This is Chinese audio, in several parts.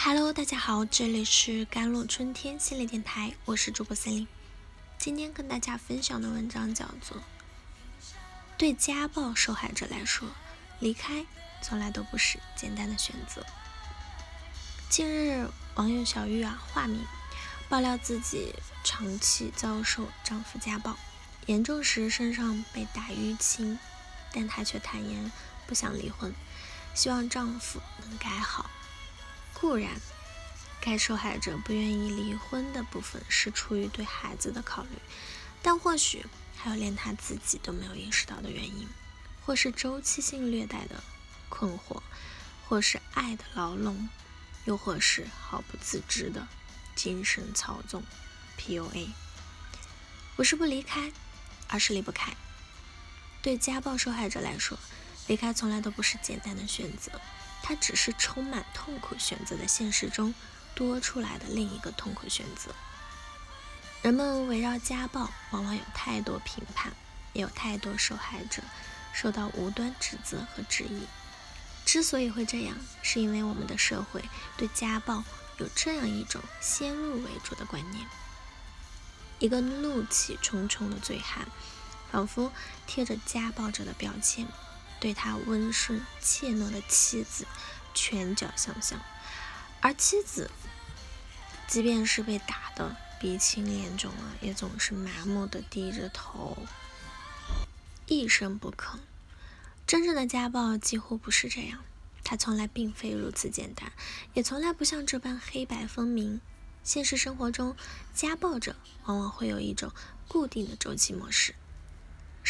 Hello，大家好，这里是甘露春天心理电台，我是主播森林。今天跟大家分享的文章叫做《对家暴受害者来说，离开从来都不是简单的选择》。近日，网友小玉啊（化名）爆料自己长期遭受丈夫家暴，严重时身上被打淤青，但她却坦言不想离婚，希望丈夫能改好。固然，该受害者不愿意离婚的部分是出于对孩子的考虑，但或许还有连他自己都没有意识到的原因，或是周期性虐待的困惑，或是爱的牢笼，又或是毫不自知的精神操纵 （PUA）。不是不离开，而是离不开。对家暴受害者来说，离开从来都不是简单的选择。它只是充满痛苦选择的现实中多出来的另一个痛苦选择。人们围绕家暴，往往有太多评判，也有太多受害者受到无端指责和质疑。之所以会这样，是因为我们的社会对家暴有这样一种先入为主的观念：一个怒气冲冲的醉汉，仿佛贴着家暴者的标签。对他温顺怯懦的妻子拳脚相向，而妻子即便是被打得鼻青脸肿了，也总是麻木的低着头，一声不吭。真正的家暴几乎不是这样，它从来并非如此简单，也从来不像这般黑白分明。现实生活中，家暴者往往会有一种固定的周期模式。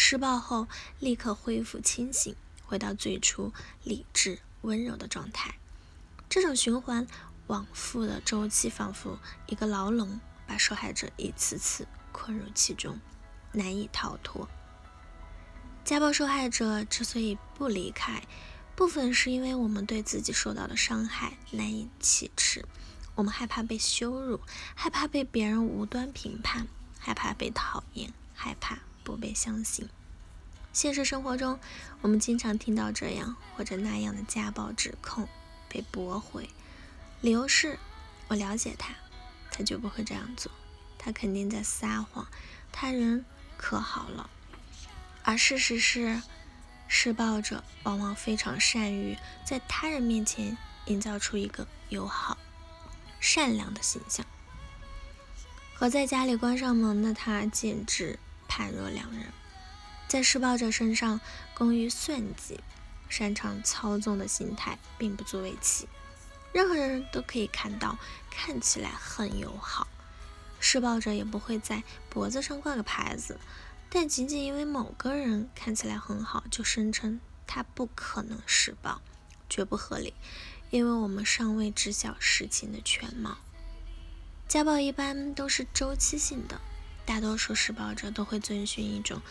施暴后立刻恢复清醒，回到最初理智温柔的状态。这种循环往复的周期，仿佛一个牢笼，把受害者一次次困入其中，难以逃脱。家暴受害者之所以不离开，部分是因为我们对自己受到的伤害难以启齿，我们害怕被羞辱，害怕被别人无端评判，害怕被讨厌，害怕。不被相信。现实生活中，我们经常听到这样或者那样的家暴指控被驳回，理由是：我了解他，他就不会这样做，他肯定在撒谎，他人可好了。而事实是，施暴者往往非常善于在他人面前营造出一个友好、善良的形象，和在家里关上门的他简直。判若两人，在施暴者身上工于算计、擅长操纵的心态并不足为奇。任何人都可以看到，看起来很友好，施暴者也不会在脖子上挂个牌子。但仅仅因为某个人看起来很好，就声称他不可能施暴，绝不合理。因为我们尚未知晓事情的全貌。家暴一般都是周期性的。大多数施暴者都会遵循一种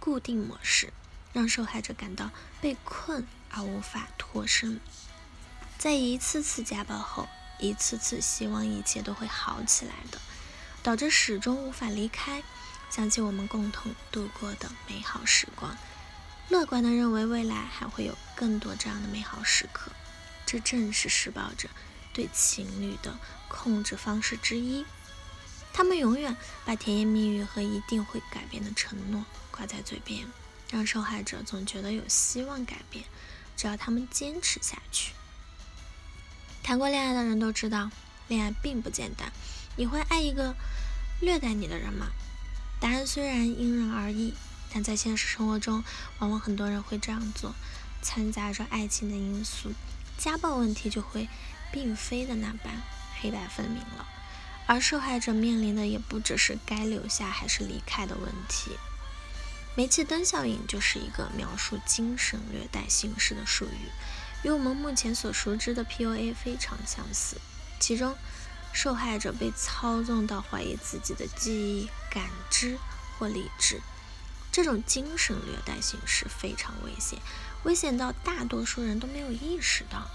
固定模式，让受害者感到被困而无法脱身。在一次次家暴后，一次次希望一切都会好起来的，导致始终无法离开，想起我们共同度过的美好时光，乐观的认为未来还会有更多这样的美好时刻。这正是施暴者对情侣的控制方式之一。他们永远把甜言蜜语和一定会改变的承诺挂在嘴边，让受害者总觉得有希望改变，只要他们坚持下去。谈过恋爱的人都知道，恋爱并不简单。你会爱一个虐待你的人吗？答案虽然因人而异，但在现实生活中，往往很多人会这样做，掺杂着爱情的因素，家暴问题就会并非的那般黑白分明了。而受害者面临的也不只是该留下还是离开的问题。煤气灯效应就是一个描述精神虐待形式的术语，与我们目前所熟知的 PUA 非常相似。其中，受害者被操纵到怀疑自己的记忆、感知或理智。这种精神虐待形式非常危险，危险到大多数人都没有意识到。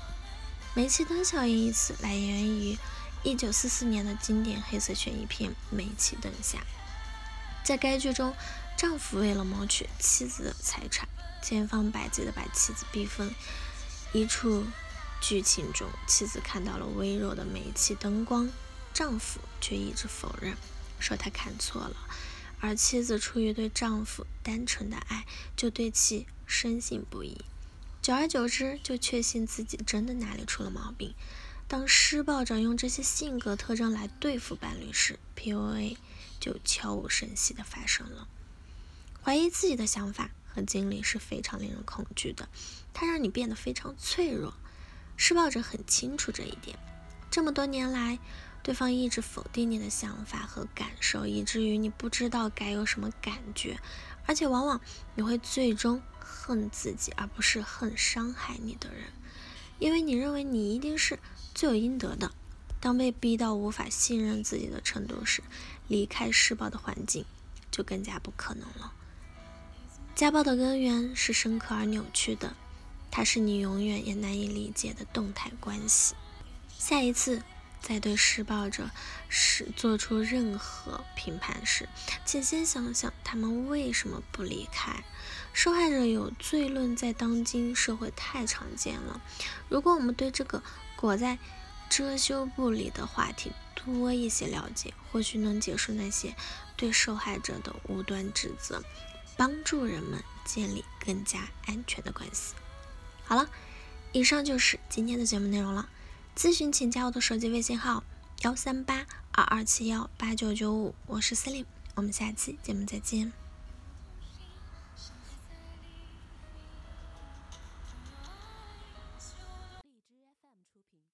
煤气灯效应一词来源于。一九四四年的经典黑色悬疑片《煤气灯下》，在该剧中，丈夫为了谋取妻子的财产，千方百计地把妻子逼疯，一处剧情中，妻子看到了微弱的煤气灯光，丈夫却一直否认，说他看错了。而妻子出于对丈夫单纯的爱，就对其深信不疑。久而久之，就确信自己真的哪里出了毛病。当施暴者用这些性格特征来对付伴侣时，PUA 就悄无声息地发生了。怀疑自己的想法和经历是非常令人恐惧的，它让你变得非常脆弱。施暴者很清楚这一点。这么多年来，对方一直否定你的想法和感受，以至于你不知道该有什么感觉，而且往往你会最终恨自己，而不是恨伤害你的人，因为你认为你一定是罪有应得的。当被逼到无法信任自己的程度时，离开施暴的环境就更加不可能了。家暴的根源是深刻而扭曲的，它是你永远也难以理解的动态关系。下一次在对施暴者是做出任何评判时，请先想想他们为什么不离开。受害者有罪论在当今社会太常见了，如果我们对这个裹在遮羞布里的话题多一些了解，或许能结束那些对受害者的无端指责。帮助人们建立更加安全的关系。好了，以上就是今天的节目内容了。咨询请加我的手机微信号：幺三八二二七幺八九九五，我是司令，我们下期节目再见。